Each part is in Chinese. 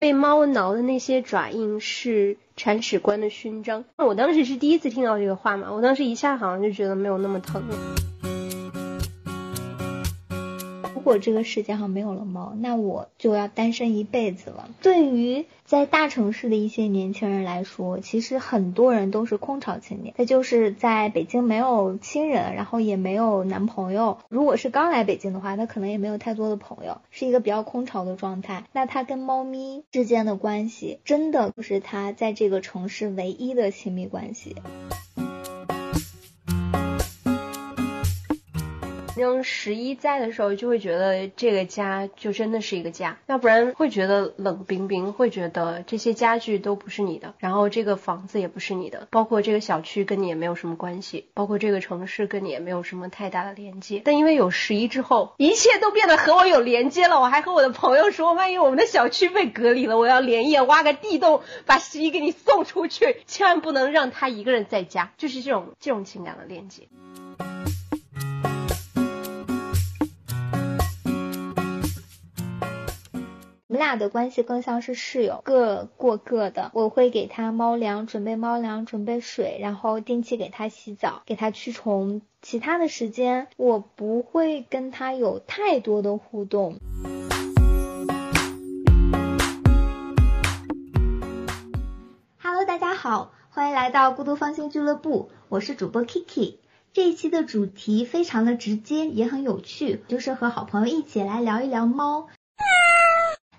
被猫挠的那些爪印是铲屎官的勋章。那我当时是第一次听到这个话嘛，我当时一下好像就觉得没有那么疼了。如果这个世界上没有了猫，那我就要单身一辈子了。对于在大城市的一些年轻人来说，其实很多人都是空巢青年。他就是在北京没有亲人，然后也没有男朋友。如果是刚来北京的话，他可能也没有太多的朋友，是一个比较空巢的状态。那他跟猫咪之间的关系，真的就是他在这个城市唯一的亲密关系。当十一在的时候，就会觉得这个家就真的是一个家，要不然会觉得冷冰冰，会觉得这些家具都不是你的，然后这个房子也不是你的，包括这个小区跟你也没有什么关系，包括这个城市跟你也没有什么太大的连接。但因为有十一之后，一切都变得和我有连接了。我还和我的朋友说，万一我们的小区被隔离了，我要连夜挖个地洞，把十一给你送出去，千万不能让他一个人在家，就是这种这种情感的连接。我们俩的关系更像是室友，各过各的。我会给他猫粮，准备猫粮，准备水，然后定期给他洗澡，给他驱虫。其他的时间，我不会跟他有太多的互动。Hello，大家好，欢迎来到孤独芳心俱乐部，我是主播 Kiki。这一期的主题非常的直接，也很有趣，就是和好朋友一起来聊一聊猫。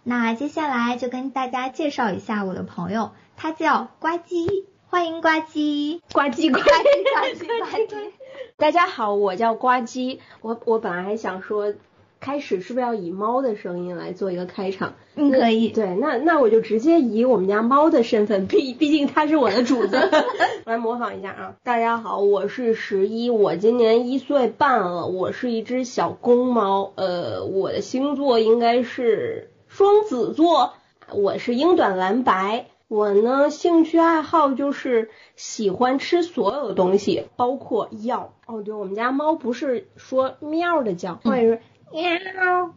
那接下来就跟大家介绍一下我的朋友，他叫呱唧，欢迎呱唧，呱唧呱唧呱唧呱唧。大家好，我叫呱唧。我我本来还想说，开始是不是要以猫的声音来做一个开场？嗯，可以。对，那那我就直接以我们家猫的身份，毕毕竟它是我的主子，来模仿一下啊。大家好，我是十一，我今年一岁半了，我是一只小公猫，呃，我的星座应该是。双子座，我是英短蓝白。我呢，兴趣爱好就是喜欢吃所有东西，包括药。哦，对，我们家猫不是说喵的叫，或者是喵喵。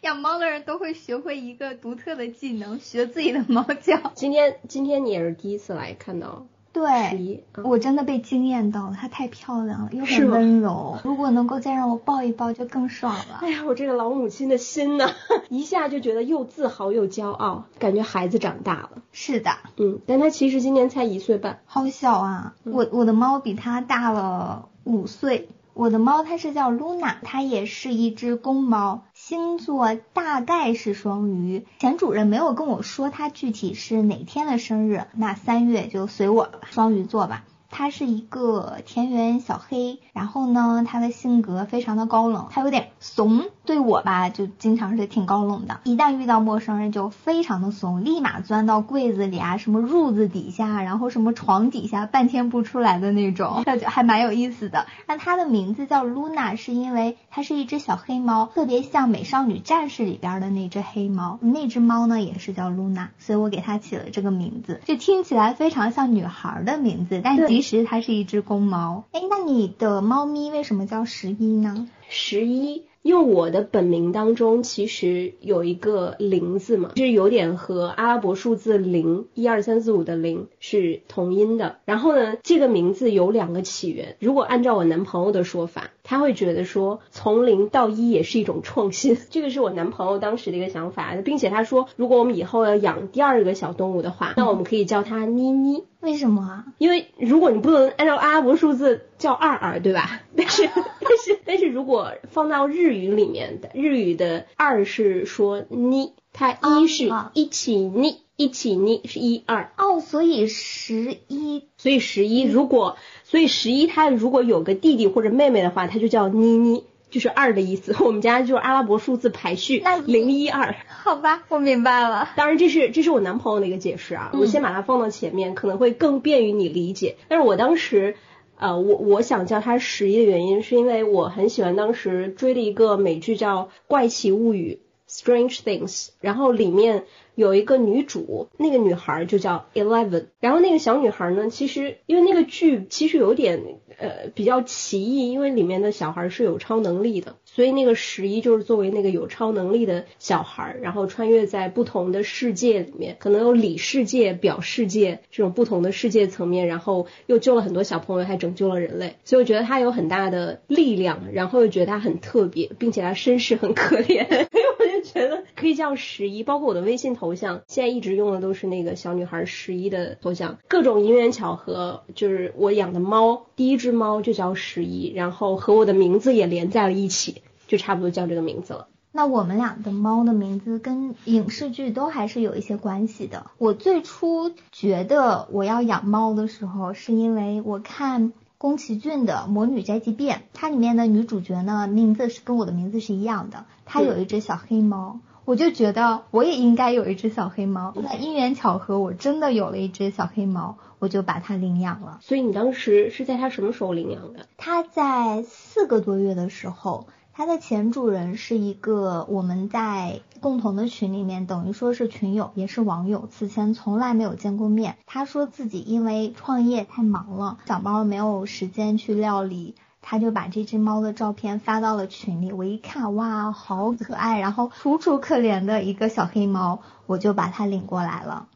养猫的人都会学会一个独特的技能，学自己的猫叫。今天，今天你也是第一次来看到。对，我真的被惊艳到了，它太漂亮了，又很温柔。如果能够再让我抱一抱，就更爽了。哎呀，我这个老母亲的心呢，一下就觉得又自豪又骄傲，感觉孩子长大了。是的，嗯，但它其实今年才一岁半，好小啊。我我的猫比它大了五岁。我的猫它是叫露娜，它也是一只公猫。星座大概是双鱼，前主任没有跟我说他具体是哪天的生日，那三月就随我吧，双鱼座吧。他是一个田园小黑，然后呢，他的性格非常的高冷，他有点怂，对我吧就经常是挺高冷的，一旦遇到陌生人就非常的怂，立马钻到柜子里啊，什么褥子底下，然后什么床底下，半天不出来的那种，就还蛮有意思的。那它的名字叫露娜，是因为它是一只小黑猫，特别像美少女战士里边的那只黑猫，那只猫呢也是叫露娜，所以我给它起了这个名字，就听起来非常像女孩的名字，但其实它是一只公猫。哎，那你的猫咪为什么叫十一呢？十一。因为我的本名当中其实有一个零字嘛，就是有点和阿拉伯数字零一二三四五的零是同音的。然后呢，这个名字有两个起源。如果按照我男朋友的说法，他会觉得说从零到一也是一种创新。这个是我男朋友当时的一个想法，并且他说，如果我们以后要养第二个小动物的话，那我们可以叫它妮妮。为什么啊？因为如果你不能按照阿拉伯数字叫二二，对吧？但是但是但是如果放到日语里面的日语的二是说妮，它一是一起妮一起妮是一二哦，所以十一，所以十一如果所以十一他如果有个弟弟或者妹妹的话，他就叫妮妮。就是二的意思，我们家就是阿拉伯数字排序，零一二。好吧，我明白了。当然，这是这是我男朋友的一个解释啊，我先把它放到前面，可能会更便于你理解。但是我当时，呃，我我想叫它十一的原因，是因为我很喜欢当时追的一个美剧叫《怪奇物语》。Strange Things，然后里面有一个女主，那个女孩就叫 Eleven，然后那个小女孩呢，其实因为那个剧其实有点呃比较奇异，因为里面的小孩是有超能力的，所以那个十一就是作为那个有超能力的小孩，然后穿越在不同的世界里面，可能有里世界、表世界这种不同的世界层面，然后又救了很多小朋友，还拯救了人类，所以我觉得她有很大的力量，然后又觉得她很特别，并且她身世很可怜，所以我就觉得可以叫十一，包括我的微信头像，现在一直用的都是那个小女孩十一的头像，各种因缘巧合，就是我养的猫，第一只猫就叫十一，然后和我的名字也连在了一起，就差不多叫这个名字了。那我们俩的猫的名字跟影视剧都还是有一些关系的。我最初觉得我要养猫的时候，是因为我看宫崎骏的《魔女宅急便》，它里面的女主角呢名字是跟我的名字是一样的，她有一只小黑猫，我就觉得我也应该有一只小黑猫。那因缘巧合，我真的有了一只小黑猫，我就把它领养了。所以你当时是在它什么时候领养的？它在四个多月的时候。它的前主人是一个我们在共同的群里面，等于说是群友，也是网友，此前从来没有见过面。他说自己因为创业太忙了，小猫没有时间去料理，他就把这只猫的照片发到了群里。我一看，哇，好可爱，然后楚楚可怜的一个小黑猫，我就把它领过来了。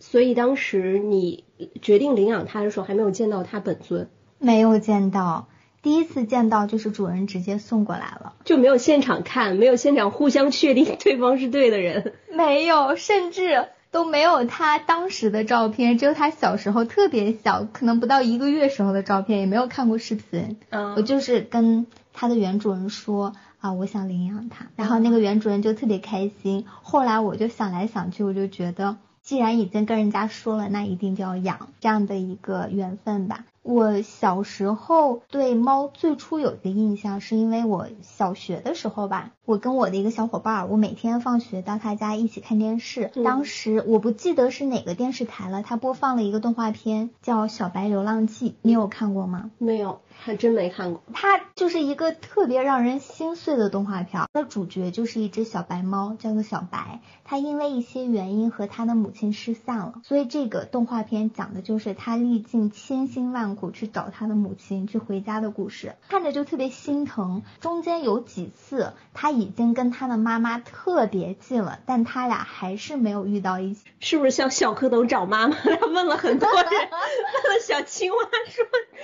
所以当时你决定领养它的时候，还没有见到它本尊，没有见到。第一次见到就是主人直接送过来了，就没有现场看，没有现场互相确定对方是对的人，没有，甚至都没有他当时的照片，只有他小时候特别小，可能不到一个月时候的照片，也没有看过视频。嗯，我就是跟他的原主人说啊，我想领养它，然后那个原主人就特别开心。后来我就想来想去，我就觉得既然已经跟人家说了，那一定就要养，这样的一个缘分吧。我小时候对猫最初有一个印象，是因为我小学的时候吧，我跟我的一个小伙伴，我每天放学到他家一起看电视。当时我不记得是哪个电视台了，他播放了一个动画片叫《小白流浪记》，你有看过吗？没有，还真没看过。它就是一个特别让人心碎的动画片，它的主角就是一只小白猫，叫做小白。它因为一些原因和它的母亲失散了，所以这个动画片讲的就是它历尽千辛万。苦去找他的母亲去回家的故事，看着就特别心疼。中间有几次他已经跟他的妈妈特别近了，但他俩还是没有遇到一起。是不是像小蝌蚪找妈妈？他 问了很多人，问了小青蛙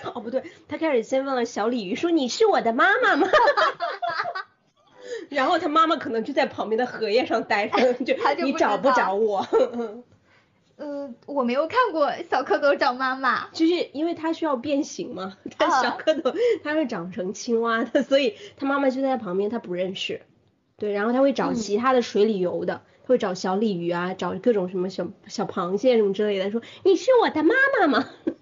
说，哦不对，他开始先问了小鲤鱼说你是我的妈妈吗？然后他妈妈可能就在旁边的荷叶上待着，就你找不着我。呃，我没有看过小蝌蚪找妈妈，就是因为它需要变形嘛，它小蝌蚪它会长成青蛙的，所以它妈妈就在旁边，它不认识，对，然后它会找其他的水里游的，它会找小鲤鱼啊，找各种什么小小螃蟹什么之类的，说你是我的妈妈吗？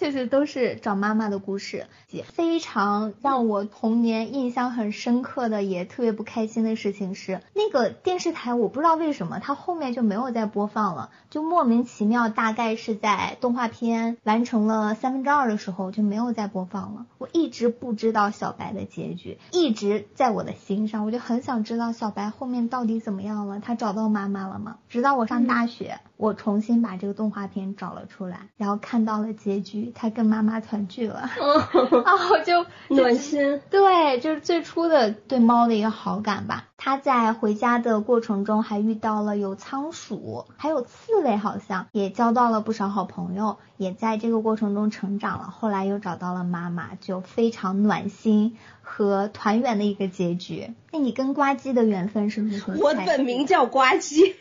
确实都是找妈妈的故事，非常让我童年印象很深刻的，也特别不开心的事情是，那个电视台我不知道为什么它后面就没有再播放了，就莫名其妙，大概是在动画片完成了三分之二的时候就没有再播放了。我一直不知道小白的结局，一直在我的心上，我就很想知道小白后面到底怎么样了，他找到妈妈了吗？直到我上大学，我重新把这个动画片找了出来，然后看到了结局。他跟妈妈团聚了，然后就暖心。对，就是最初的对猫的一个好感吧。他在回家的过程中还遇到了有仓鼠，还有刺猬，好像也交到了不少好朋友，也在这个过程中成长了。后来又找到了妈妈，就非常暖心和团圆的一个结局。那你跟呱唧的缘分是不是？我本名叫呱唧。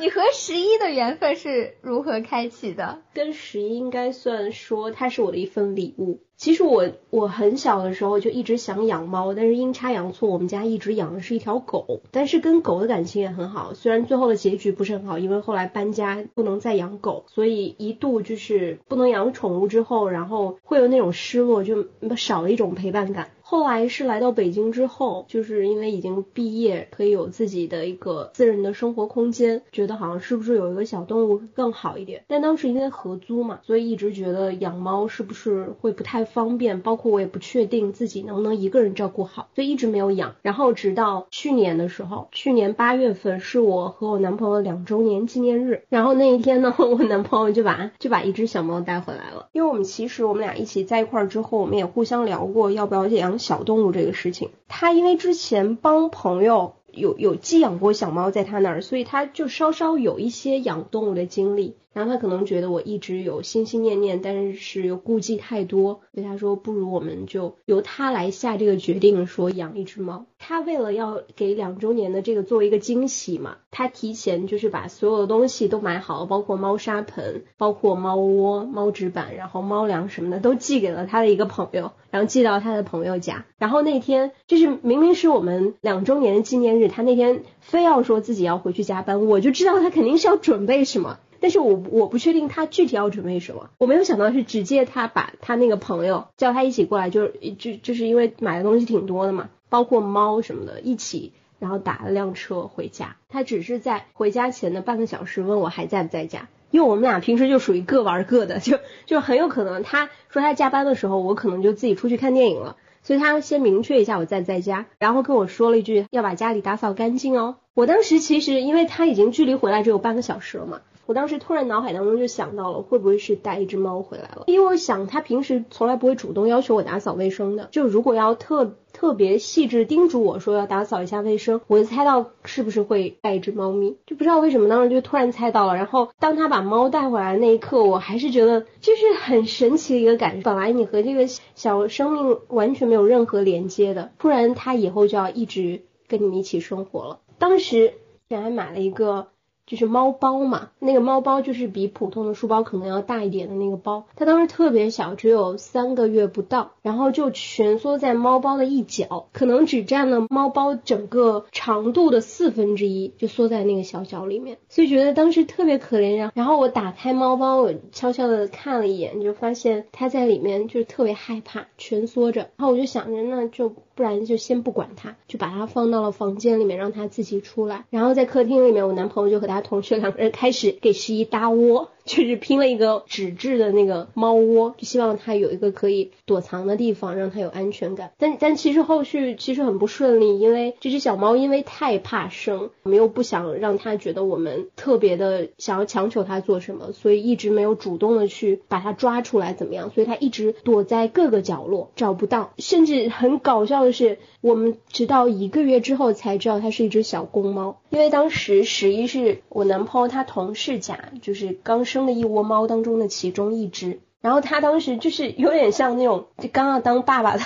你和十一的缘分是如何开启的？跟十一应该算说，它是我的一份礼物。其实我我很小的时候就一直想养猫，但是阴差阳错，我们家一直养的是一条狗。但是跟狗的感情也很好，虽然最后的结局不是很好，因为后来搬家不能再养狗，所以一度就是不能养宠物之后，然后会有那种失落，就少了一种陪伴感。后来是来到北京之后，就是因为已经毕业，可以有自己的一个私人的生活空间，觉得好像是不是有一个小动物更好一点。但当时因为合租嘛，所以一直觉得养猫是不是会不太方便，包括我也不确定自己能不能一个人照顾好，所以一直没有养。然后直到去年的时候，去年八月份是我和我男朋友两周年纪念日，然后那一天呢，我男朋友就把就把一只小猫带回来了。因为我们其实我们俩一起在一块儿之后，我们也互相聊过要不要养小动物这个事情。他因为之前帮朋友有有寄养过小猫在他那儿，所以他就稍稍有一些养动物的经历。然后他可能觉得我一直有心心念念，但是又顾忌太多，所以他说不如我们就由他来下这个决定，说养一只猫。他为了要给两周年的这个作为一个惊喜嘛，他提前就是把所有的东西都买好，包括猫砂盆、包括猫窝、猫纸板，然后猫粮什么的都寄给了他的一个朋友，然后寄到他的朋友家。然后那天就是明明是我们两周年的纪念日，他那天非要说自己要回去加班，我就知道他肯定是要准备什么。但是我我不确定他具体要准备什么，我没有想到是直接他把他那个朋友叫他一起过来，就是就就是因为买的东西挺多的嘛，包括猫什么的，一起然后打了辆车回家。他只是在回家前的半个小时问我还在不在家，因为我们俩平时就属于各玩各的，就就很有可能他说他加班的时候，我可能就自己出去看电影了，所以他先明确一下我在不在家，然后跟我说了一句要把家里打扫干净哦。我当时其实因为他已经距离回来只有半个小时了嘛。我当时突然脑海当中就想到了，会不会是带一只猫回来了？因为我想他平时从来不会主动要求我打扫卫生的，就如果要特特别细致叮嘱我说要打扫一下卫生，我就猜到是不是会带一只猫咪，就不知道为什么当时就突然猜到了。然后当他把猫带回来那一刻，我还是觉得就是很神奇的一个感觉。本来你和这个小生命完全没有任何连接的，突然他以后就要一直跟你们一起生活了。当时还买了一个。就是猫包嘛，那个猫包就是比普通的书包可能要大一点的那个包，它当时特别小，只有三个月不到，然后就蜷缩在猫包的一角，可能只占了猫包整个长度的四分之一，就缩在那个小角里面，所以觉得当时特别可怜呀。然后我打开猫包，我悄悄的看了一眼，就发现它在里面就特别害怕，蜷缩着。然后我就想着，那就不然就先不管它，就把它放到了房间里面，让它自己出来。然后在客厅里面，我男朋友就和他。同学两个人开始给十一搭窝。就是拼了一个纸质的那个猫窝，就希望它有一个可以躲藏的地方，让它有安全感。但但其实后续其实很不顺利，因为这只小猫因为太怕生，我们又不想让它觉得我们特别的想要强求它做什么，所以一直没有主动的去把它抓出来怎么样，所以它一直躲在各个角落找不到。甚至很搞笑的是，我们直到一个月之后才知道它是一只小公猫，因为当时十一是我男朋友他同事家，就是刚。生了一窝猫当中的其中一只，然后他当时就是有点像那种就刚要当爸爸的。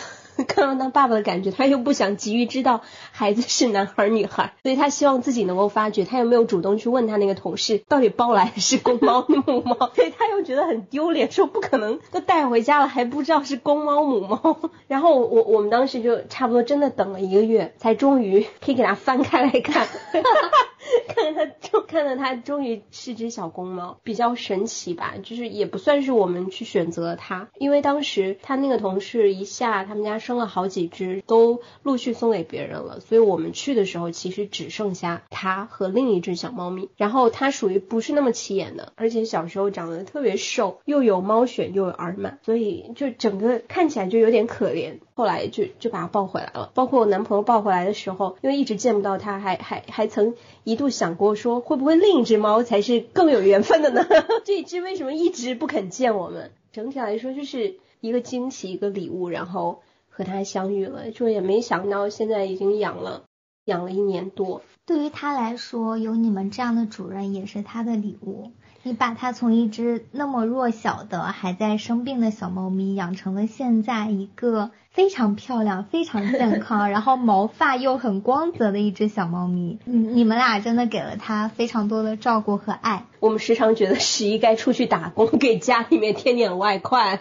刚要当爸爸的感觉，他又不想急于知道孩子是男孩女孩，所以他希望自己能够发觉。他又没有主动去问他那个同事到底抱来的是公猫母猫，所以他又觉得很丢脸，说不可能都带回家了还不知道是公猫母猫。然后我我们当时就差不多真的等了一个月，才终于可以给他翻开来看，看着它就看着它终于是只小公猫，比较神奇吧，就是也不算是我们去选择它，因为当时他那个同事一下他们家。生了好几只，都陆续送给别人了，所以我们去的时候其实只剩下它和另一只小猫咪。然后它属于不是那么起眼的，而且小时候长得特别瘦，又有猫癣又有耳螨，所以就整个看起来就有点可怜。后来就就把它抱回来了。包括我男朋友抱回来的时候，因为一直见不到它，还还还曾一一度想过说，会不会另一只猫才是更有缘分的呢？这一只为什么一直不肯见我们？整体来说就是一个惊喜，一个礼物，然后。和它相遇了，就也没想到现在已经养了养了一年多。对于它来说，有你们这样的主人也是它的礼物。你把它从一只那么弱小的还在生病的小猫咪，养成了现在一个非常漂亮、非常健康，然后毛发又很光泽的一只小猫咪。你你们俩真的给了它非常多的照顾和爱。我们时常觉得十一该出去打工，给家里面添点外快，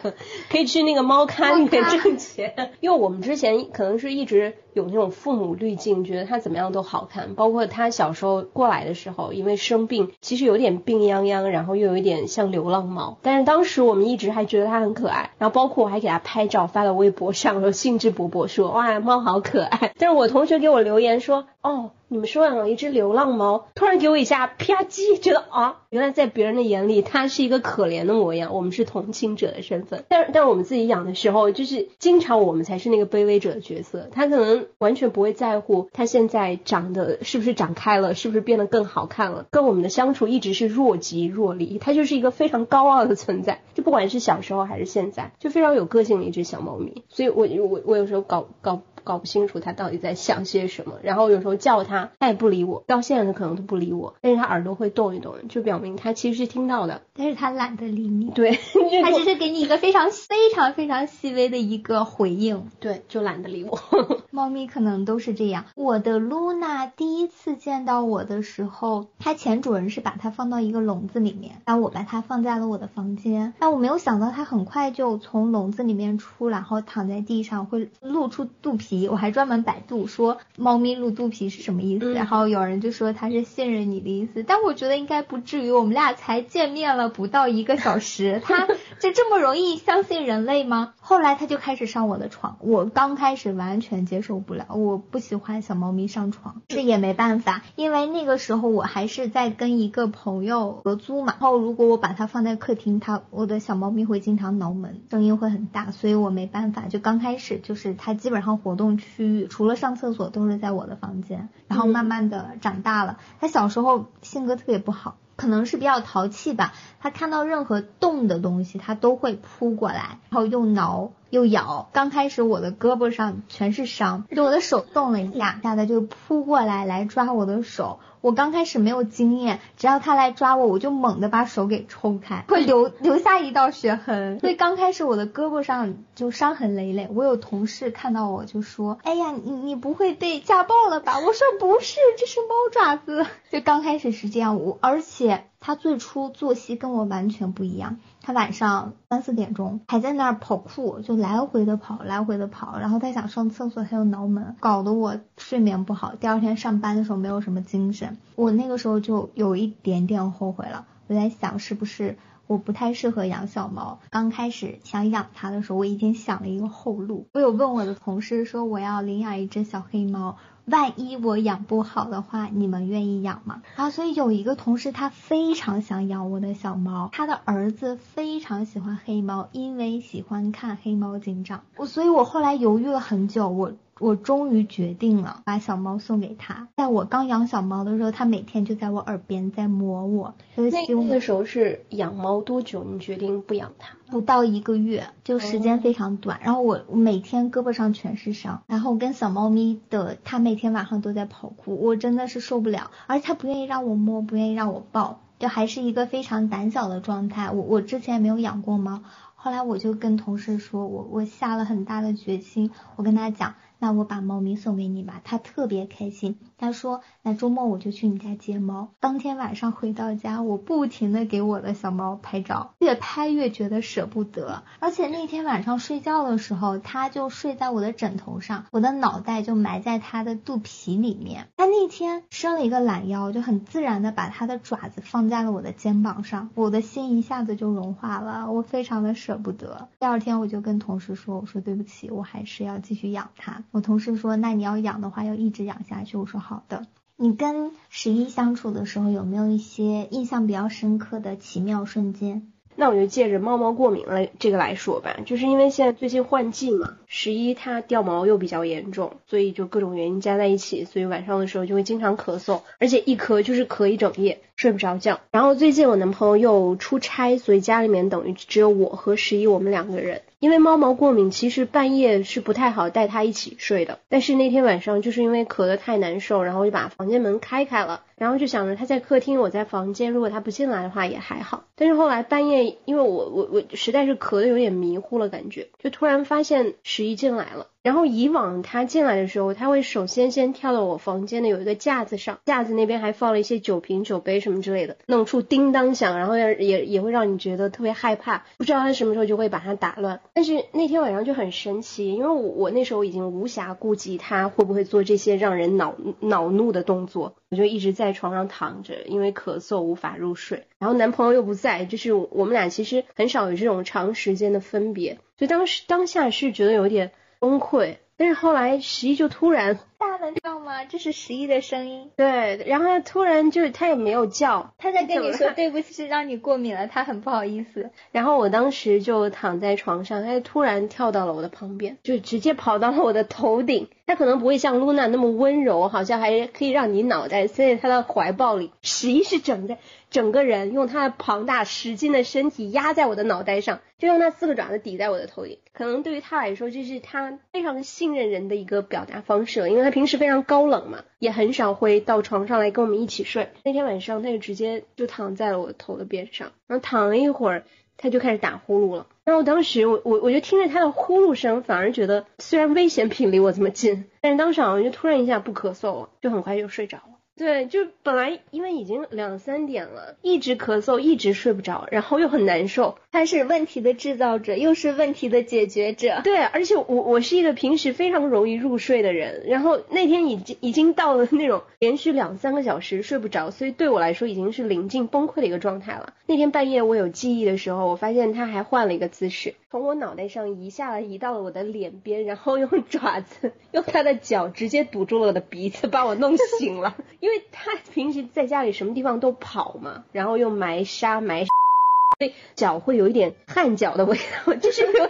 可以去那个猫咖里面挣钱。因为我们之前可能是一直有那种父母滤镜，觉得它怎么样都好看。包括它小时候过来的时候，因为生病，其实有点病殃殃。然后又有一点像流浪猫，但是当时我们一直还觉得它很可爱。然后包括我还给它拍照发到微博上，兴致勃勃说哇猫好可爱，但是我同学给我留言说哦。你们收养了一只流浪猫，突然给我一下啪叽，觉得啊，原来在别人的眼里它是一个可怜的模样，我们是同情者的身份。但但我们自己养的时候，就是经常我们才是那个卑微者的角色。它可能完全不会在乎它现在长得是不是长开了，是不是变得更好看了，跟我们的相处一直是若即若离。它就是一个非常高傲的存在，就不管是小时候还是现在，就非常有个性的一只小猫咪。所以我我我有时候搞搞。搞不清楚他到底在想些什么，然后有时候叫他，他也不理我，到现在他可能都不理我，但是他耳朵会动一动，就表明他其实是听到的，但是他懒得理你，对，他只是给你一个非常非常非常细微的一个回应，对，就懒得理我。猫咪可能都是这样。我的露娜第一次见到我的时候，它前主人是把它放到一个笼子里面，然后我把它放在了我的房间，但我没有想到它很快就从笼子里面出，然后躺在地上会露出肚皮。我还专门百度说猫咪露肚皮是什么意思，然后有人就说它是信任你的意思，但我觉得应该不至于，我们俩才见面了不到一个小时，它就这么容易相信人类吗？后来它就开始上我的床，我刚开始完全接受不了，我不喜欢小猫咪上床，这也没办法，因为那个时候我还是在跟一个朋友合租嘛，然后如果我把它放在客厅，它我的小猫咪会经常挠门，声音会很大，所以我没办法，就刚开始就是它基本上活动区。区域除了上厕所都是在我的房间，然后慢慢的长大了。他小时候性格特别不好，可能是比较淘气吧。他看到任何动的东西，他都会扑过来，然后又挠又咬。刚开始我的胳膊上全是伤，就我的手动了一下，下他就扑过来来抓我的手。我刚开始没有经验，只要他来抓我，我就猛地把手给抽开，会留留下一道血痕。所以刚开始我的胳膊上就伤痕累累。我有同事看到我就说：“哎呀，你你不会被家暴了吧？”我说：“不是，这是猫爪子。”就刚开始是这样，我而且他最初作息跟我完全不一样。他晚上三四点钟还在那儿跑酷，就来回的跑，来回的跑。然后他想上厕所，他又挠门，搞得我睡眠不好。第二天上班的时候没有什么精神。我那个时候就有一点点后悔了。我在想，是不是我不太适合养小猫？刚开始想养它的时候，我已经想了一个后路。我有问我的同事说，我要领养一只小黑猫。万一我养不好的话，你们愿意养吗？啊，所以有一个同事他非常想养我的小猫，他的儿子非常喜欢黑猫，因为喜欢看黑猫警长。我，所以我后来犹豫了很久，我。我终于决定了把小猫送给他。在我刚养小猫的时候，他每天就在我耳边在摸我。那个时候是养猫多久？你决定不养它？不到一个月，就时间非常短。然后我每天胳膊上全是伤，然后跟小猫咪的，它每天晚上都在跑酷，我真的是受不了。而且它不愿意让我摸，不愿意让我抱，就还是一个非常胆小的状态。我我之前没有养过猫，后来我就跟同事说，我我下了很大的决心，我跟他讲。那我把猫咪送给你吧，他特别开心。他说，那周末我就去你家接猫。当天晚上回到家，我不停的给我的小猫拍照，越拍越觉得舍不得。而且那天晚上睡觉的时候，它就睡在我的枕头上，我的脑袋就埋在它的肚皮里面。它那天伸了一个懒腰，就很自然的把它的爪子放在了我的肩膀上，我的心一下子就融化了，我非常的舍不得。第二天我就跟同事说，我说对不起，我还是要继续养它。我同事说，那你要养的话，要一直养下去。我说好的。你跟十一相处的时候，有没有一些印象比较深刻的奇妙瞬间？那我就借着猫猫过敏来这个来说吧，就是因为现在最近换季嘛，十一它掉毛又比较严重，所以就各种原因加在一起，所以晚上的时候就会经常咳嗽，而且一咳就是咳一整夜，睡不着觉。然后最近我男朋友又出差，所以家里面等于只有我和十一我们两个人。因为猫毛过敏，其实半夜是不太好带它一起睡的。但是那天晚上就是因为咳得太难受，然后就把房间门开开了，然后就想着它在客厅，我在房间，如果它不进来的话也还好。但是后来半夜，因为我我我实在是咳得有点迷糊了，感觉就突然发现十一进来了。然后以往他进来的时候，他会首先先跳到我房间的有一个架子上，架子那边还放了一些酒瓶、酒杯什么之类的，弄出叮当响，然后也也也会让你觉得特别害怕，不知道他什么时候就会把它打乱。但是那天晚上就很神奇，因为我我那时候已经无暇顾及他会不会做这些让人恼恼怒的动作，我就一直在床上躺着，因为咳嗽无法入睡。然后男朋友又不在，就是我们俩其实很少有这种长时间的分别，所以当时当下是觉得有点。崩溃。但是后来十一就突然大能叫吗？这是十一的声音。对，然后他突然就是他也没有叫，他在跟你说对不起，让你过敏了，他很不好意思。然后我当时就躺在床上，他就突然跳到了我的旁边，就直接跑到了我的头顶。他可能不会像露娜那么温柔，好像还可以让你脑袋塞在他的怀抱里。十一是整个整个人用他的庞大十斤的身体压在我的脑袋上，就用那四个爪子抵在我的头顶。可能对于他来说，这是他非常信任人的一个表达方式，因为他平时非常高冷嘛，也很少会到床上来跟我们一起睡。那天晚上，他就直接就躺在了我头的边上，然后躺了一会儿。他就开始打呼噜了，然后当时我我我就听着他的呼噜声，反而觉得虽然危险品离我这么近，但是当时好像就突然一下不咳嗽了，就很快就睡着了。对，就本来因为已经两三点了，一直咳嗽，一直睡不着，然后又很难受。他是问题的制造者，又是问题的解决者。对，而且我我是一个平时非常容易入睡的人，然后那天已经已经到了那种连续两三个小时睡不着，所以对我来说已经是临近崩溃的一个状态了。那天半夜我有记忆的时候，我发现他还换了一个姿势，从我脑袋上移下来，移到了我的脸边，然后用爪子用他的脚直接堵住了我的鼻子，把我弄醒了。因为他平时在家里什么地方都跑嘛，然后又埋沙埋，所以脚会有一点汗脚的味道，就是有一点，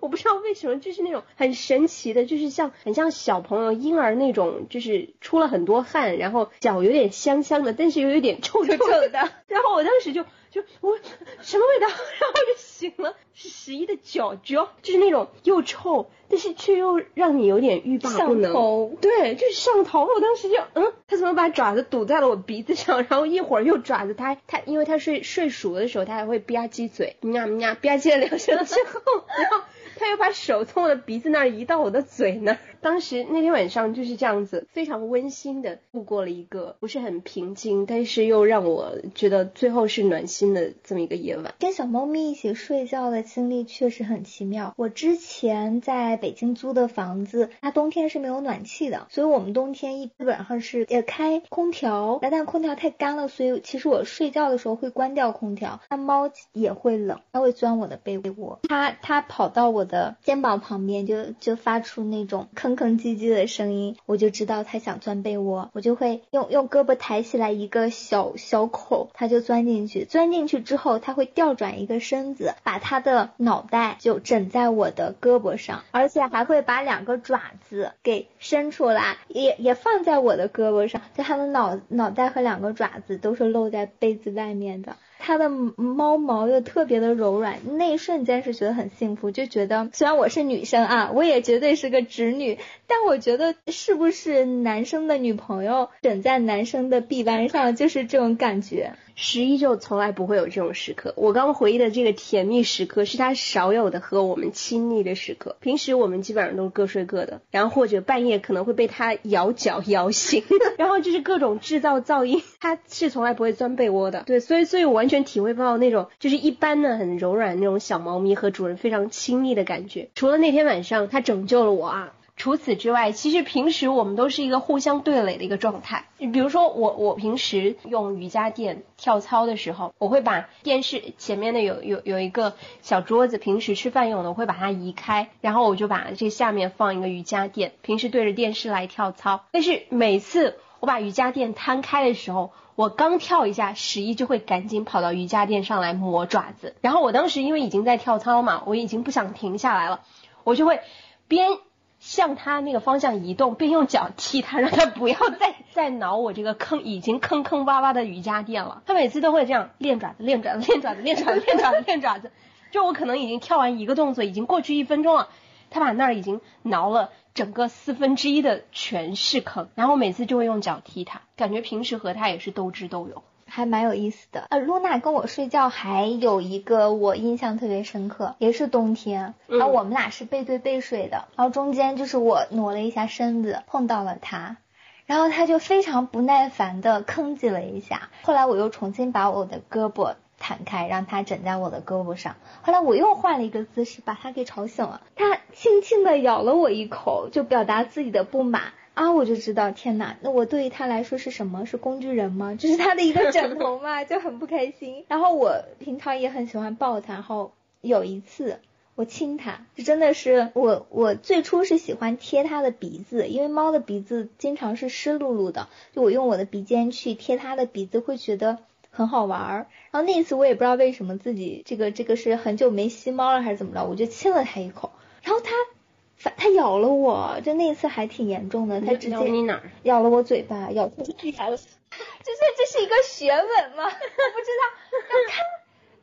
我不知道为什么，就是那种很神奇的，就是像很像小朋友婴儿那种，就是出了很多汗，然后脚有点香香的，但是又有点臭臭的。然后我当时就就我什么味道，然后就醒了，是十一的脚脚，就是那种又臭。但是却又让你有点欲罢不能，对，就是上头。我当时就，嗯，他怎么把爪子堵在了我鼻子上？然后一会儿又爪子，他他，因为他睡睡熟的时候，他还会吧唧嘴，呀呀吧唧了两声之后，然后。他又把手从我的鼻子那儿移到我的嘴那儿。当时那天晚上就是这样子，非常温馨的度过了一个不是很平静，但是又让我觉得最后是暖心的这么一个夜晚。跟小猫咪一起睡睡觉的经历确实很奇妙。我之前在北京租的房子，它冬天是没有暖气的，所以我们冬天一基本上是也开空调。但空调太干了，所以其实我睡觉的时候会关掉空调。它猫也会冷，它会钻我的被窝。它它跑到我。的肩膀旁边就就发出那种吭吭唧唧的声音，我就知道它想钻被窝，我就会用用胳膊抬起来一个小小口，它就钻进去。钻进去之后，它会调转一个身子，把它的脑袋就枕在我的胳膊上，而且还会把两个爪子给伸出来，也也放在我的胳膊上，就它的脑脑袋和两个爪子都是露在被子外面的。它的猫毛又特别的柔软，那一瞬间是觉得很幸福，就觉得虽然我是女生啊，我也绝对是个直女，但我觉得是不是男生的女朋友枕在男生的臂弯上，就是这种感觉。十一就从来不会有这种时刻。我刚回忆的这个甜蜜时刻，是他少有的和我们亲昵的时刻。平时我们基本上都是各睡各的，然后或者半夜可能会被他摇脚摇醒，然后就是各种制造噪音。他是从来不会钻被窝的，对，所以所以我完全体会不到那种就是一般的很柔软那种小猫咪和主人非常亲密的感觉。除了那天晚上他拯救了我啊。除此之外，其实平时我们都是一个互相对垒的一个状态。比如说，我我平时用瑜伽垫跳操的时候，我会把电视前面的有有有一个小桌子，平时吃饭用的，我会把它移开，然后我就把这下面放一个瑜伽垫，平时对着电视来跳操。但是每次我把瑜伽垫摊开的时候，我刚跳一下，十一就会赶紧跑到瑜伽垫上来磨爪子。然后我当时因为已经在跳操嘛，我已经不想停下来了，我就会边。向他那个方向移动，并用脚踢他，让他不要再再挠我这个坑已经坑坑洼洼的瑜伽垫了。他每次都会这样练爪子，练爪子，练爪子，练爪子，练爪子，练爪子。就我可能已经跳完一个动作，已经过去一分钟了，他把那儿已经挠了整个四分之一的全是坑，然后每次就会用脚踢他，感觉平时和他也是斗智斗勇。还蛮有意思的。呃，露娜跟我睡觉还有一个我印象特别深刻，也是冬天，然后我们俩是背对背睡的，然后中间就是我挪了一下身子碰到了他，然后他就非常不耐烦的吭叽了一下。后来我又重新把我的胳膊弹开，让他枕在我的胳膊上。后来我又换了一个姿势，把他给吵醒了。他轻轻的咬了我一口，就表达自己的不满。啊，我就知道，天哪，那我对于他来说是什么？是工具人吗？就是他的一个枕头嘛，就很不开心。然后我平常也很喜欢抱他，然后有一次。我亲它，这真的是我我最初是喜欢贴它的鼻子，因为猫的鼻子经常是湿漉漉的，就我用我的鼻尖去贴它的鼻子，会觉得很好玩儿。然后那一次我也不知道为什么自己这个这个是很久没吸猫了还是怎么着，我就亲了它一口，然后它反它咬了我，就那一次还挺严重的，它直接咬你哪儿？咬了我嘴巴，咬出来了。就是这是一个学问吗？我 不知道。要看，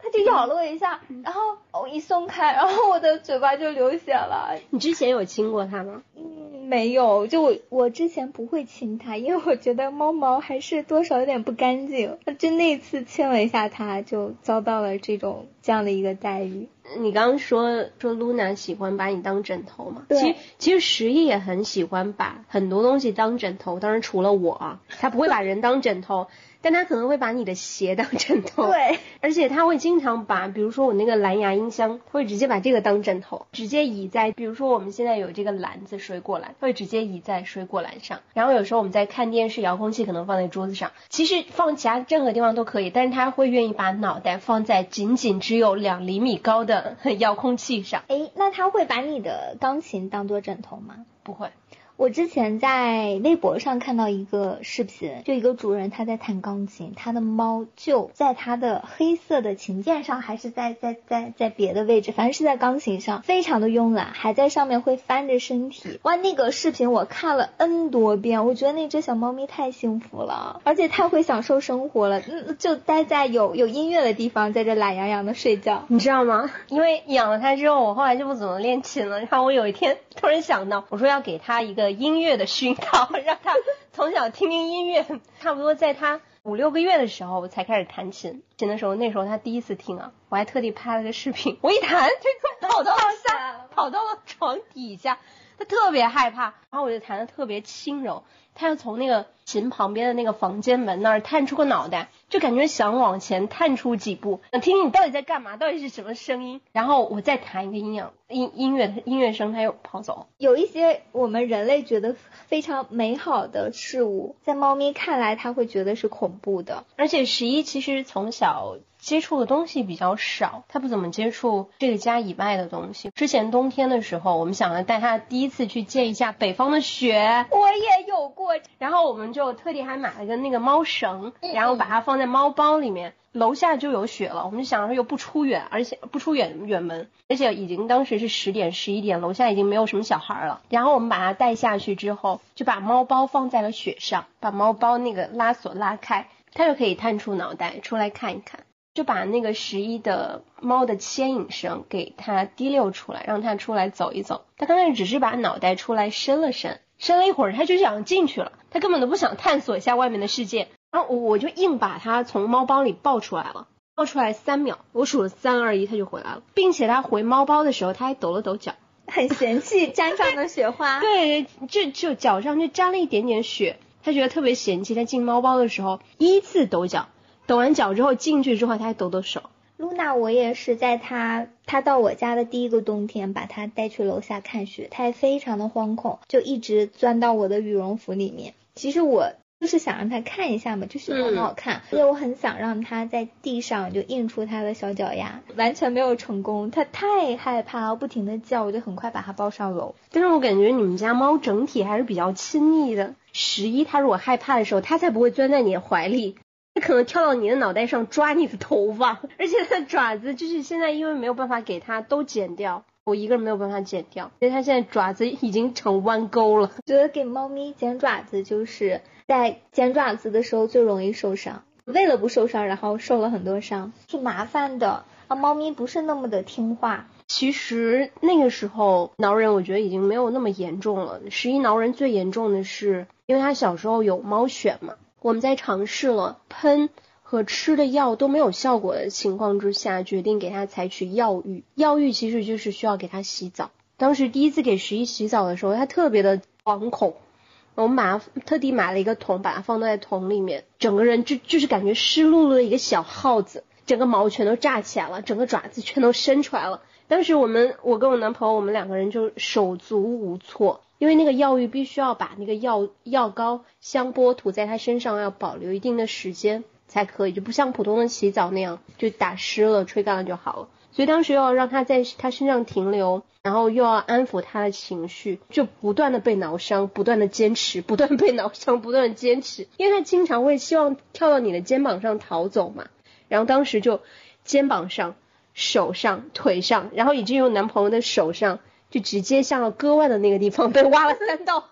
它就咬了我一下，然后我一松开，然后我的嘴巴就流血了。你之前有亲过它吗？嗯，没有。就我我之前不会亲它，因为我觉得猫毛还是多少有点不干净。就那次亲了一下它，就遭到了这种这样的一个待遇。你刚刚说说露娜喜欢把你当枕头嘛？对其实其实十一也很喜欢把很多东西当枕头，当然除了我啊，他不会把人当枕头，但他可能会把你的鞋当枕头。对，而且他会经常把，比如说我那个蓝牙音箱，会直接把这个当枕头，直接倚在，比如说我们现在有这个篮子水果篮，会直接倚在水果篮上。然后有时候我们在看电视，遥控器可能放在桌子上，其实放其他任何地方都可以，但是他会愿意把脑袋放在仅仅只有两厘米高的 遥控器上，哎，那他会把你的钢琴当做枕头吗？不会。我之前在微博上看到一个视频，就一个主人他在弹钢琴，他的猫就在他的黑色的琴键上，还是在在在在别的位置，反正是在钢琴上，非常的慵懒，还在上面会翻着身体。哇，那个视频我看了 N 多遍，我觉得那只小猫咪太幸福了，而且太会享受生活了，嗯，就待在有有音乐的地方，在这懒洋洋的睡觉。你知道吗？因为养了它之后，我后来就不怎么练琴了。然后我有一天突然想到，我说要给它一个音乐的熏陶，让他从小听听音乐。差不多在他五六个月的时候，我才开始弹琴。琴的时候，那时候他第一次听啊，我还特地拍了个视频。我一弹，它就跑到了下，跑到了床底下，他特别害怕。然后我就弹的特别轻柔，他要从那个琴旁边的那个房间门那儿探出个脑袋，就感觉想往前探出几步，想听听你到底在干嘛，到底是什么声音。然后我再弹一个音乐音音乐音乐声，它又跑走。有一些我们人类觉得非常美好的事物，在猫咪看来，它会觉得是恐怖的。而且十一其实从小接触的东西比较少，他不怎么接触这个家以外的东西。之前冬天的时候，我们想要带他第一次去见一下北方的雪，我也有过，然后我们就特地还买了个那个猫绳，然后把它放在猫包里面。楼下就有雪了，我们就想着又不出远，而且不出远远门，而且已经当时是十点十一点，楼下已经没有什么小孩了。然后我们把它带下去之后，就把猫包放在了雪上，把猫包那个拉锁拉开，它就可以探出脑袋出来看一看。就把那个十一的猫的牵引绳给它提溜出来，让它出来走一走。它刚开始只是把脑袋出来伸了伸，伸了一会儿，它就想进去了，他根本都不想探索一下外面的世界。然后我我就硬把他从猫包里抱出来了，抱出来三秒，我数了三二一，他就回来了，并且他回猫包的时候，他还抖了抖脚，很嫌弃 沾上的雪花。对，就就脚上就沾了一点点雪，他觉得特别嫌弃。他进猫包的时候依次抖脚，抖完脚之后进去之后，他还抖抖手。露娜，我也是在她她到我家的第一个冬天，把她带去楼下看雪，她也非常的惶恐，就一直钻到我的羽绒服里面。其实我就是想让她看一下嘛，就雪很好看，而且我很想让她在地上就印出她的小脚丫，完全没有成功，她太害怕，不停的叫，我就很快把她抱上楼。但是我感觉你们家猫整体还是比较亲密的。十一它如果害怕的时候，它才不会钻在你的怀里。它可能跳到你的脑袋上抓你的头发，而且它的爪子就是现在因为没有办法给它都剪掉，我一个人没有办法剪掉，因为它现在爪子已经成弯钩了。觉得给猫咪剪爪子就是在剪爪子的时候最容易受伤，为了不受伤，然后受了很多伤，挺麻烦的啊。猫咪不是那么的听话。其实那个时候挠人，我觉得已经没有那么严重了。十一挠人最严重的是，因为它小时候有猫癣嘛。我们在尝试了喷和吃的药都没有效果的情况之下，决定给它采取药浴。药浴其实就是需要给它洗澡。当时第一次给十一洗澡的时候，它特别的惶恐。我们把它特地买了一个桶，把它放在桶里面，整个人就就是感觉湿漉漉的一个小耗子，整个毛全都炸起来了，整个爪子全都伸出来了。当时我们我跟我男朋友我们两个人就手足无措。因为那个药浴必须要把那个药药膏、香波涂在它身上，要保留一定的时间才可以，就不像普通的洗澡那样就打湿了、吹干了就好了。所以当时又要让它在它身上停留，然后又要安抚它的情绪，就不断的被挠伤，不断的坚持，不断被挠伤，不断的坚持，因为它经常会希望跳到你的肩膀上逃走嘛。然后当时就肩膀上、手上、腿上，然后以至于我男朋友的手上就直接向了割腕的那个地方被挖了三道。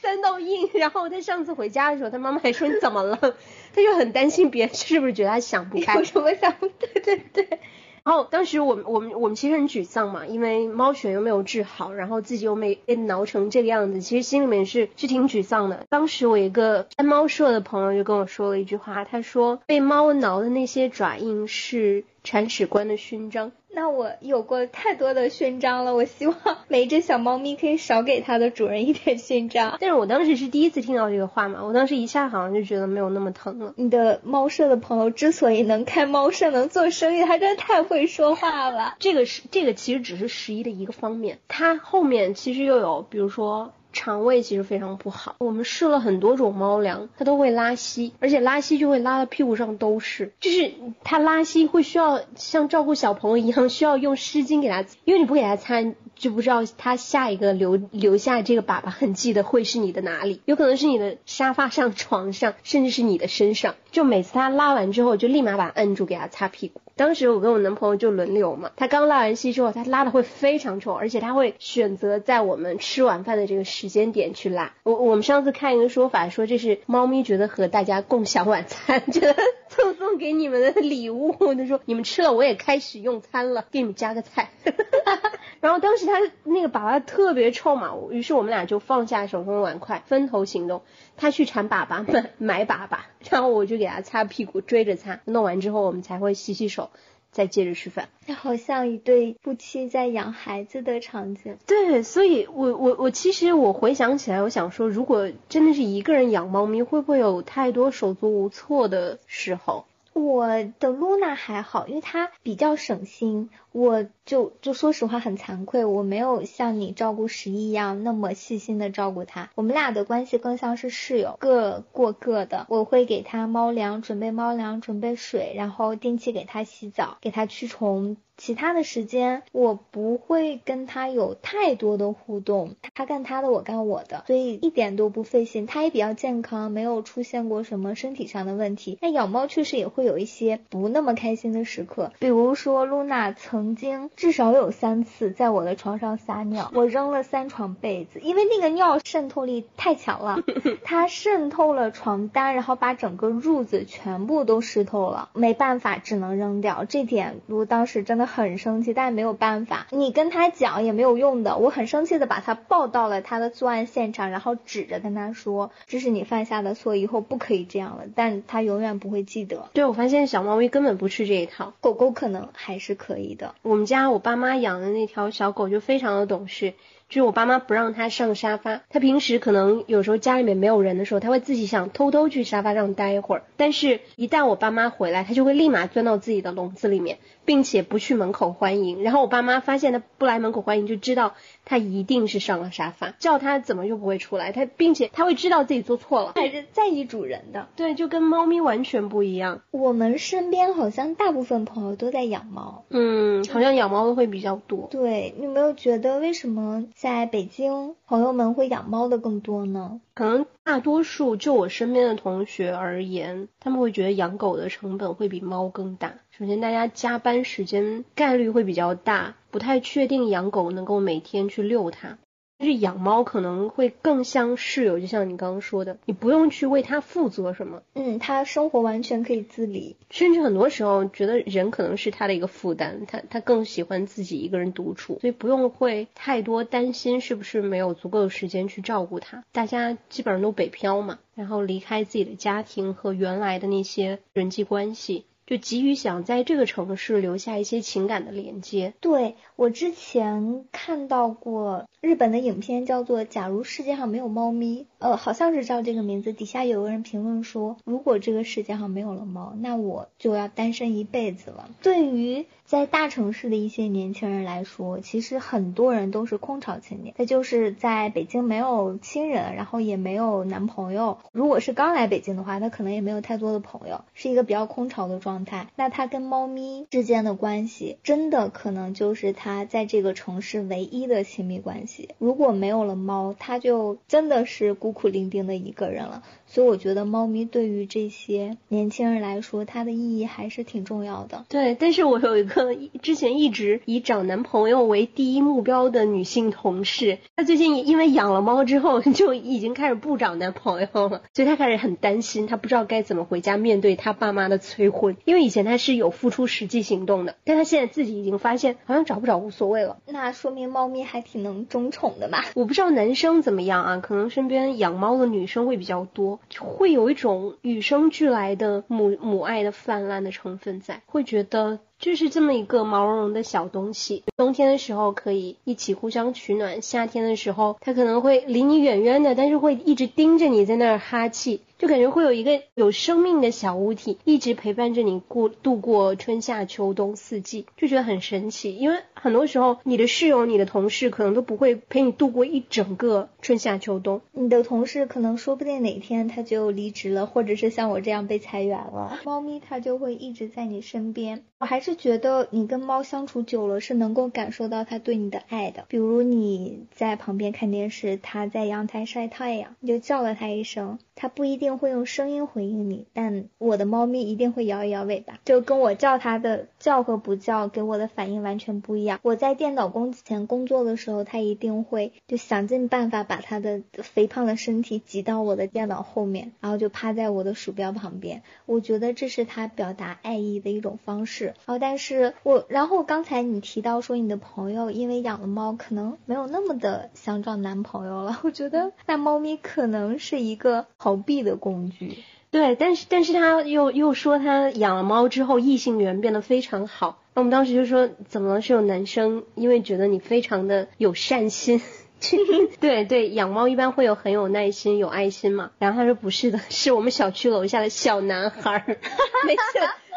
三道印，然后他上次回家的时候，他妈妈还说你怎么了？他就很担心别人是不是觉得他想不开。有什么想不？对对对。然后当时我们我们我们其实很沮丧嘛，因为猫癣又没有治好，然后自己又没被挠成这个样子，其实心里面是是挺沮丧的。当时我一个爱猫社的朋友就跟我说了一句话，他说被猫挠的那些爪印是铲屎官的勋章。那我有过太多的勋章了，我希望每一只小猫咪可以少给它的主人一点勋章。但是我当时是第一次听到这个话嘛，我当时一下好像就觉得没有那么疼了。你的猫舍的朋友之所以能开猫舍能做生意，他真的太会说话了。这个是这个其实只是十一的一个方面，它后面其实又有，比如说。肠胃其实非常不好，我们试了很多种猫粮，它都会拉稀，而且拉稀就会拉的屁股上都是，就是它拉稀会需要像照顾小朋友一样，需要用湿巾给它，因为你不给它擦，就不知道它下一个留留下这个粑粑痕迹的会是你的哪里，有可能是你的沙发上、床上，甚至是你的身上。就每次它拉完之后，就立马把它按住，给它擦屁股。当时我跟我男朋友就轮流嘛，他刚拉完稀之后，他拉的会非常臭，而且他会选择在我们吃晚饭的这个时间点去拉。我我们上次看一个说法，说这是猫咪觉得和大家共享晚餐，觉得赠送给你们的礼物。他说你们吃了，我也开始用餐了，给你们加个菜。然后当时他那个粑粑特别臭嘛，于是我们俩就放下手中的碗筷，分头行动。他去铲粑粑，买 买粑粑，然后我就给他擦屁股，追着擦。弄完之后，我们才会洗洗手，再接着吃饭。那好像一对夫妻在养孩子的场景。对，所以我我我其实我回想起来，我想说，如果真的是一个人养猫咪，会不会有太多手足无措的时候？我的露娜还好，因为她比较省心。我就就说实话很惭愧，我没有像你照顾十一一样那么细心的照顾它。我们俩的关系更像是室友，各过各的。我会给它猫粮，准备猫粮，准备水，然后定期给它洗澡，给它驱虫。其他的时间我不会跟它有太多的互动，它干它的，我干我的，所以一点都不费心。它也比较健康，没有出现过什么身体上的问题。那养猫确实也会有一些不那么开心的时刻，比如说露娜曾。曾经至少有三次在我的床上撒尿，我扔了三床被子，因为那个尿渗透力太强了，它渗透了床单，然后把整个褥子全部都湿透了，没办法，只能扔掉。这点我当时真的很生气，但没有办法，你跟他讲也没有用的。我很生气的把他抱到了他的作案现场，然后指着跟他说：“这是你犯下的错，以后不可以这样了。”但他永远不会记得。对，我发现小猫咪根本不吃这一套，狗狗可能还是可以的。我们家我爸妈养的那条小狗就非常的懂事。就是我爸妈不让它上沙发，它平时可能有时候家里面没有人的时候，它会自己想偷偷去沙发上待一会儿。但是，一旦我爸妈回来，它就会立马钻到自己的笼子里面，并且不去门口欢迎。然后我爸妈发现它不来门口欢迎，就知道它一定是上了沙发，叫它怎么就不会出来。它并且它会知道自己做错了，还是在意主人的。对，就跟猫咪完全不一样。我们身边好像大部分朋友都在养猫，嗯，好像养猫的会比较多。对，你有没有觉得为什么在北京？朋友们会养猫的更多呢？可能大多数就我身边的同学而言，他们会觉得养狗的成本会比猫更大。首先，大家加班时间概率会比较大，不太确定养狗能够每天去遛它。就是养猫可能会更像室友，就像你刚刚说的，你不用去为它负责什么，嗯，它生活完全可以自理，甚至很多时候觉得人可能是它的一个负担，它它更喜欢自己一个人独处，所以不用会太多担心是不是没有足够的时间去照顾它。大家基本上都北漂嘛，然后离开自己的家庭和原来的那些人际关系。就急于想在这个城市留下一些情感的连接。对我之前看到过日本的影片，叫做《假如世界上没有猫咪》，呃，好像是叫这个名字。底下有个人评论说，如果这个世界上没有了猫，那我就要单身一辈子了。对于在大城市的一些年轻人来说，其实很多人都是空巢青年，他就是在北京没有亲人，然后也没有男朋友。如果是刚来北京的话，他可能也没有太多的朋友，是一个比较空巢的状态。那他跟猫咪之间的关系，真的可能就是他在这个城市唯一的亲密关系。如果没有了猫，他就真的是孤苦伶仃的一个人了。所以我觉得猫咪对于这些年轻人来说，它的意义还是挺重要的。对，但是我有一个之前一直以找男朋友为第一目标的女性同事，她最近因为养了猫之后，就已经开始不找男朋友了，所以她开始很担心，她不知道该怎么回家面对她爸妈的催婚。因为以前她是有付出实际行动的，但她现在自己已经发现，好像找不找无所谓了。那说明猫咪还挺能争宠的吧？我不知道男生怎么样啊，可能身边养猫的女生会比较多。会有一种与生俱来的母母爱的泛滥的成分在，会觉得就是这么一个毛茸茸的小东西，冬天的时候可以一起互相取暖，夏天的时候它可能会离你远远的，但是会一直盯着你在那儿哈气。就感觉会有一个有生命的小物体一直陪伴着你过度过春夏秋冬四季，就觉得很神奇。因为很多时候你的室友、你的同事可能都不会陪你度过一整个春夏秋冬。你的同事可能说不定哪天他就离职了，或者是像我这样被裁员了。猫咪它就会一直在你身边。我还是觉得你跟猫相处久了是能够感受到它对你的爱的。比如你在旁边看电视，它在阳台晒太阳，你就叫了它一声，它不一定。会用声音回应你，但我的猫咪一定会摇一摇尾巴，就跟我叫它的叫和不叫给我的反应完全不一样。我在电脑工前工作的时候，它一定会就想尽办法把它的肥胖的身体挤到我的电脑后面，然后就趴在我的鼠标旁边。我觉得这是它表达爱意的一种方式。然后，但是我然后刚才你提到说你的朋友因为养了猫，可能没有那么的想找男朋友了。我觉得那猫咪可能是一个逃避的。工具对，但是但是他又又说他养了猫之后异性缘变得非常好，那我们当时就说怎么能是有男生因为觉得你非常的有善心，对对，养猫一般会有很有耐心有爱心嘛，然后他说不是的，是我们小区楼下的小男孩，每次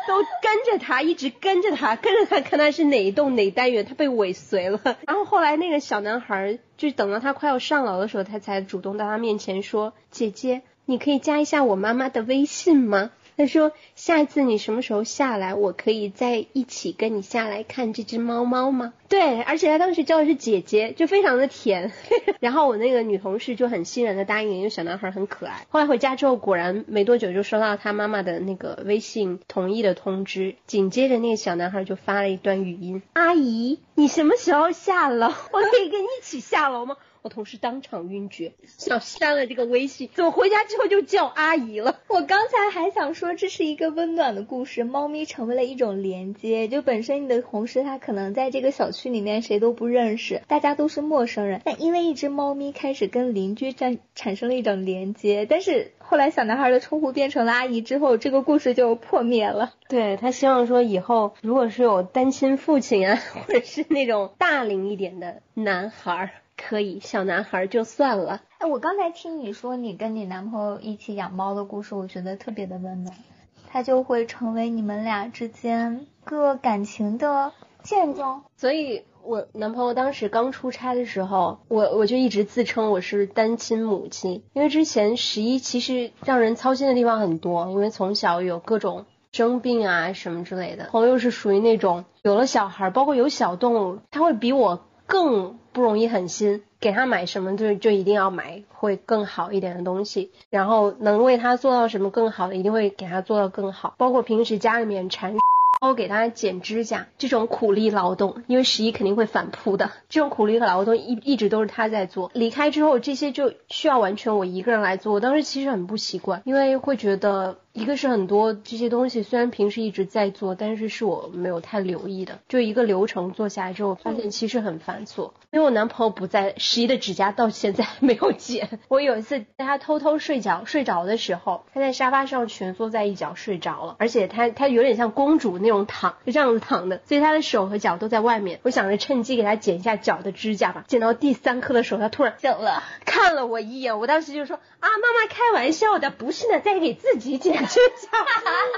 都跟着他，一直跟着他，跟着他看他是哪一栋哪单元，他被尾随了，然后后来那个小男孩就等到他快要上楼的时候，他才主动到他面前说姐姐。你可以加一下我妈妈的微信吗？他说下一次你什么时候下来，我可以再一起跟你下来看这只猫猫吗？对，而且他当时叫的是姐姐，就非常的甜。然后我那个女同事就很欣然的答应，因为小男孩很可爱。后来回家之后，果然没多久就收到他妈妈的那个微信同意的通知，紧接着那个小男孩就发了一段语音：阿姨，你什么时候下楼？我可以跟你一起下楼吗？我同事当场晕厥，想删了这个微信，怎么回家之后就叫阿姨了？我刚才还想说这是一个温暖的故事，猫咪成为了一种连接。就本身你的同事他可能在这个小区里面谁都不认识，大家都是陌生人，但因为一只猫咪开始跟邻居产产生了一种连接。但是后来小男孩的称呼变成了阿姨之后，这个故事就破灭了。对他希望说以后如果是有单亲父亲啊，或者是那种大龄一点的男孩。可以，小男孩就算了。哎，我刚才听你说你跟你男朋友一起养猫的故事，我觉得特别的温暖，它就会成为你们俩之间个感情的见证。所以，我男朋友当时刚出差的时候，我我就一直自称我是单亲母亲，因为之前十一其实让人操心的地方很多，因为从小有各种生病啊什么之类的。朋友是属于那种有了小孩，包括有小动物，他会比我。更不容易狠心，给他买什么就就一定要买会更好一点的东西，然后能为他做到什么更好的，一定会给他做到更好。包括平时家里面铲，包括给他剪指甲这种苦力劳动，因为十一肯定会反扑的，这种苦力劳动一一直都是他在做。离开之后，这些就需要完全我一个人来做。我当时其实很不习惯，因为会觉得。一个是很多这些东西虽然平时一直在做，但是是我没有太留意的。就一个流程做下来之后，发现其实很繁琐。因为我男朋友不在，十一的指甲到现在没有剪。我有一次在他偷偷睡觉睡着的时候，他在沙发上蜷缩在一角睡着了，而且他他有点像公主那种躺，就这样子躺的，所以他的手和脚都在外面。我想着趁机给他剪一下脚的指甲吧。剪到第三颗的时候，他突然醒了，看了我一眼。我当时就说啊，妈妈开玩笑的，不是呢，在给自己剪。指甲，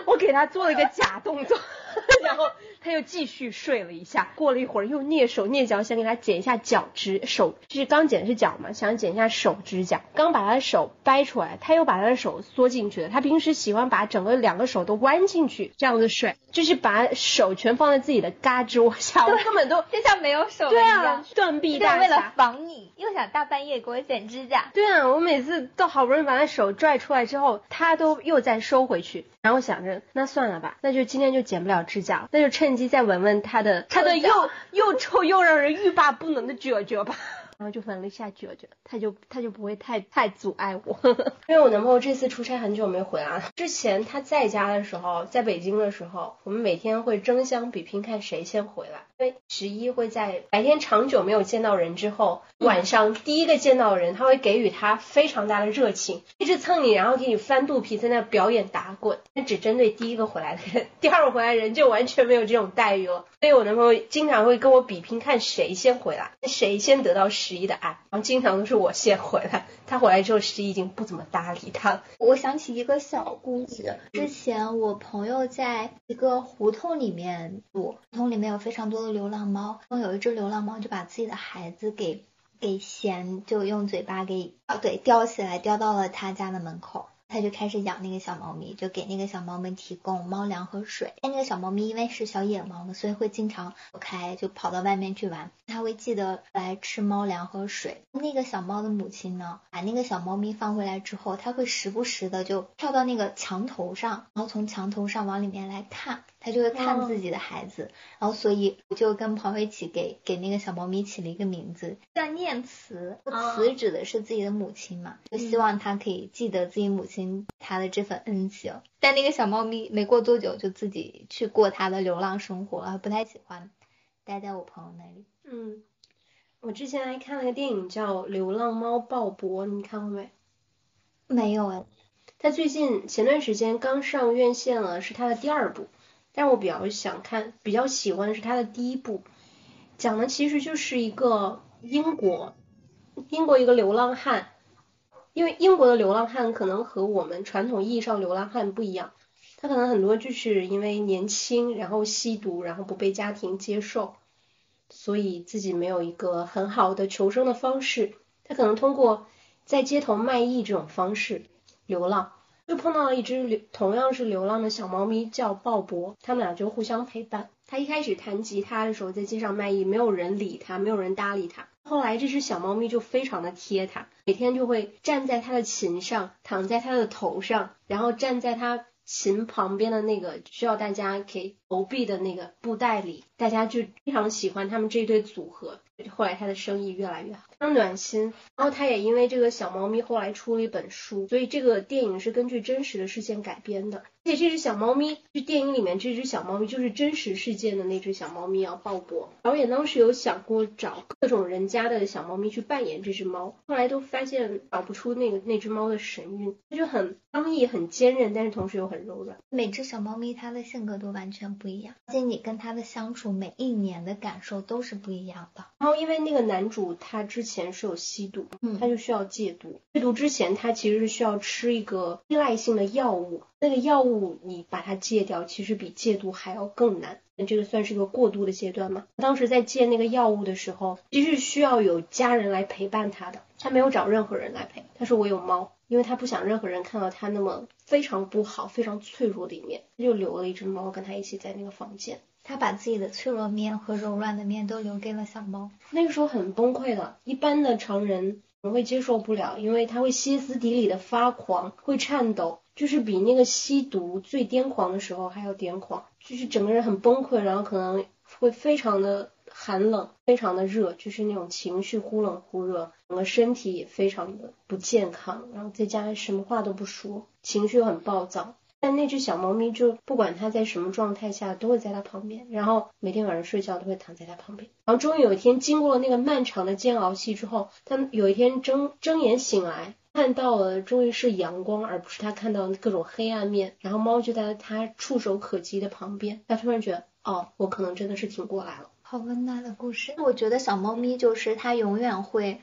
我给他做了一个假动作，然后他又继续睡了一下。过了一会儿，又蹑手蹑脚想给他剪一下脚趾手，就是刚剪的是脚嘛，想剪一下手指甲。刚把他的手掰出来，他又把他的手缩进去了。他平时喜欢把整个两个手都弯进去，这样子睡，就是把手全放在自己的胳肢窝下，我根本都 就像没有手对一样啊。，断臂就大侠为了。防你，又想大半夜给我剪指甲。对啊，我每次都好不容易把他手拽出来之后，他都又再收回去，然后想着那算了吧，那就今天就剪不了指甲，那就趁机再闻闻他的他的又又臭又让人欲罢不能的脚脚吧。然后就闻了一下脚脚，他就他就不会太太阻碍我，因为我男朋友这次出差很久没回来了。之前他在家的时候，在北京的时候，我们每天会争相比拼看谁先回来。因为十一会在白天长久没有见到人之后，晚上第一个见到人，他会给予他非常大的热情，一直蹭你，然后给你翻肚皮，在那表演打滚。但只针对第一个回来的人，第二个回来人就完全没有这种待遇了。所以我男朋友经常会跟我比拼，看谁先回来，谁先得到十一的爱。然后经常都是我先回来，他回来之后，十一已经不怎么搭理他了。我想起一个小故事，之前我朋友在一个胡同里面住，胡同里面有非常多的流浪猫，然后有一只流浪猫就把自己的孩子给给衔，就用嘴巴给啊对叼起来，叼到了他家的门口。他就开始养那个小猫咪，就给那个小猫咪提供猫粮和水。但那个小猫咪因为是小野猫嘛，所以会经常走开，就跑到外面去玩。它会记得来吃猫粮和水。那个小猫的母亲呢，把那个小猫咪放回来之后，它会时不时的就跳到那个墙头上，然后从墙头上往里面来看，它就会看自己的孩子。然后所以我就跟朋友一起给给那个小猫咪起了一个名字，叫念慈。哦慈指的是自己的母亲嘛，就希望它可以记得自己母亲它的这份恩情。但那个小猫咪没过多久就自己去过它的流浪生活了，不太喜欢待在我朋友那里。嗯，我之前还看了个电影叫《流浪猫鲍勃》，你看过没？没有哎，他最近前段时间刚上院线了，是他的第二部，但我比较想看，比较喜欢的是他的第一部，讲的其实就是一个英国，英国一个流浪汉，因为英国的流浪汉可能和我们传统意义上流浪汉不一样，他可能很多就是因为年轻，然后吸毒，然后不被家庭接受，所以自己没有一个很好的求生的方式，他可能通过在街头卖艺这种方式流浪。就碰到了一只流同样是流浪的小猫咪，叫鲍勃，他们俩就互相陪伴。他一开始弹吉他的时候，在街上卖艺，没有人理他，没有人搭理他。后来这只小猫咪就非常的贴他，每天就会站在他的琴上，躺在他的头上，然后站在他琴旁边的那个需要大家给投币的那个布袋里，大家就非常喜欢他们这对组合。后来他的生意越来越好，非常暖心。然后他也因为这个小猫咪后来出了一本书，所以这个电影是根据真实的事件改编的。而且这只小猫咪，就电影里面这只小猫咪就是真实事件的那只小猫咪啊，鲍勃。导演当时有想过找各种人家的小猫咪去扮演这只猫，后来都发现找不出那个那只猫的神韵，它就很刚毅、很坚韧，但是同时又很柔软。每只小猫咪它的性格都完全不一样，而且你跟他的相处，每一年的感受都是不一样的。然后因为那个男主他之前是有吸毒，嗯他就需要戒毒。戒毒之前他其实是需要吃一个依赖性的药物，那个药物你把它戒掉，其实比戒毒还要更难。这个算是一个过渡的阶段嘛。当时在戒那个药物的时候，其实是需要有家人来陪伴他的，他没有找任何人来陪。他说我有猫，因为他不想任何人看到他那么非常不好、非常脆弱的一面，他就留了一只猫跟他一起在那个房间。它把自己的脆弱面和柔软的面都留给了小猫。那个时候很崩溃的，一般的常人可能会接受不了，因为他会歇斯底里的发狂，会颤抖，就是比那个吸毒最癫狂的时候还要癫狂，就是整个人很崩溃，然后可能会非常的寒冷，非常的热，就是那种情绪忽冷忽热，整个身体也非常的不健康，然后在家什么话都不说，情绪又很暴躁。但那只小猫咪就不管它在什么状态下，都会在它旁边，然后每天晚上睡觉都会躺在它旁边。然后终于有一天，经过了那个漫长的煎熬期之后，它有一天睁睁眼醒来，看到了终于是阳光，而不是它看到各种黑暗面。然后猫就在它触手可及的旁边，它突然觉得，哦，我可能真的是挺过来了。好温暖的故事。我觉得小猫咪就是它永远会。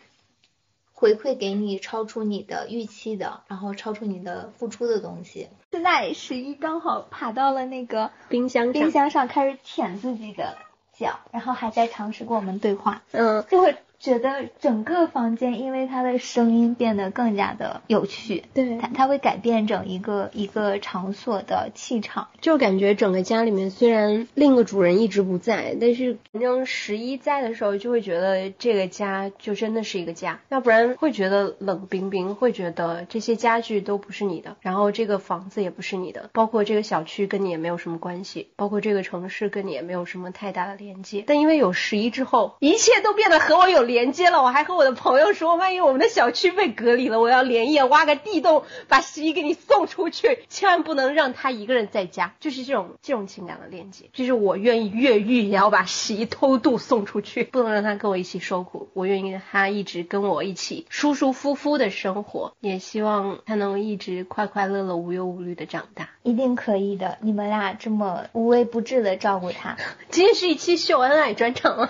回馈给你超出你的预期的，然后超出你的付出的东西。现在十一刚好爬到了那个冰箱冰箱上，开始舔自己的脚，然后还在尝试跟我们对话。嗯，就会。觉得整个房间因为它的声音变得更加的有趣，对，它它会改变整一个一个场所的气场，就感觉整个家里面虽然另一个主人一直不在，但是反正十一在的时候就会觉得这个家就真的是一个家，要不然会觉得冷冰冰，会觉得这些家具都不是你的，然后这个房子也不是你的，包括这个小区跟你也没有什么关系，包括这个城市跟你也没有什么太大的连接，但因为有十一之后，一切都变得和我有连。连接了，我还和我的朋友说，万一我们的小区被隔离了，我要连夜挖个地洞，把十一给你送出去，千万不能让他一个人在家，就是这种这种情感的链接，就是我愿意越狱也要把十一偷渡送出去，不能让他跟我一起受苦，我愿意让他一直跟我一起舒舒服服的生活，也希望他能一直快快乐乐、无忧无虑的长大，一定可以的。你们俩这么无微不至的照顾他，今天是一期秀恩爱专场，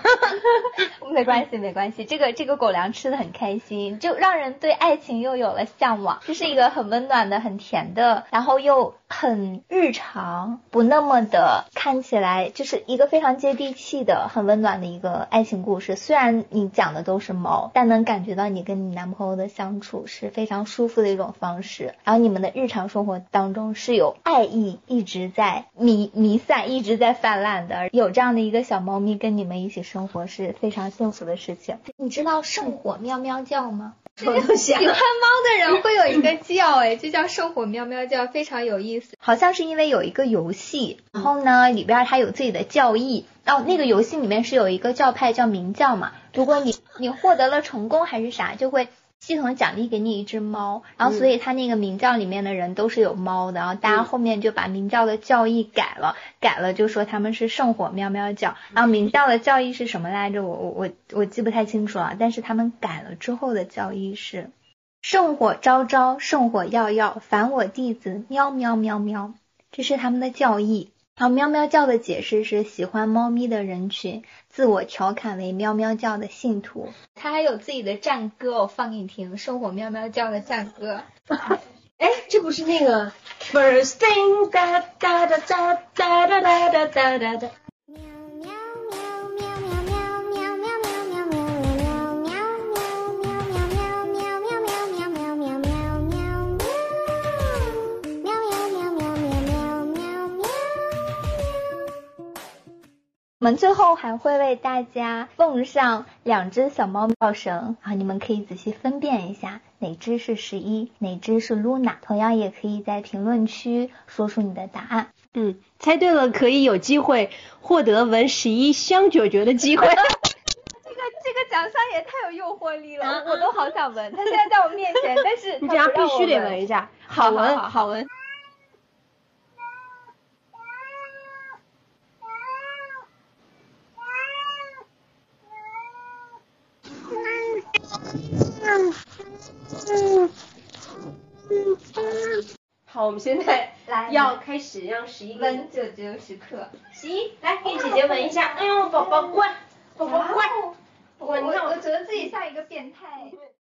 没关系，没关系。这个这个狗粮吃的很开心，就让人对爱情又有了向往。这是一个很温暖的、很甜的，然后又很日常，不那么的看起来就是一个非常接地气的、很温暖的一个爱情故事。虽然你讲的都是猫，但能感觉到你跟你男朋友的相处是非常舒服的一种方式。然后你们的日常生活当中是有爱意一直在弥弥散、一直在泛滥的。有这样的一个小猫咪跟你们一起生活是非常幸福的事情。你知道圣火喵喵叫吗？喜欢猫的人会有一个叫，哎，就叫圣火喵喵叫，非常有意思。好像是因为有一个游戏，然后呢里边它有自己的教义，然后那个游戏里面是有一个教派叫明教嘛，如果你你获得了成功还是啥，就会。系统奖励给你一只猫，然后所以他那个明教里面的人都是有猫的，然后大家后面就把明教的教义改了，改了就说他们是圣火喵喵教，然后明教的教义是什么来着？我我我我记不太清楚了，但是他们改了之后的教义是圣火昭昭，圣火耀耀，凡我弟子喵喵喵喵，这是他们的教义。好喵喵叫的解释是喜欢猫咪的人群自我调侃为喵喵叫的信徒，他还有自己的战歌，我放给你听，圣火喵喵叫的战歌。哎，这不是那个 first thing 哒哒哒哒哒哒哒哒哒哒。我们最后还会为大家奉上两只小猫叫绳，啊，你们可以仔细分辨一下哪只是十一，哪只是露娜。同样也可以在评论区说出你的答案。嗯，猜对了可以有机会获得闻十一香九九的机会。这个这个奖项也太有诱惑力了，我都好想闻。它现在在我面前，但是 你这样必须得闻一下，好闻好闻。好，我们现在来要开始让十一闻九九时刻。十一，来给姐姐闻一下。哎呦，宝宝乖，宝宝乖。我我我觉得自己像一个变态。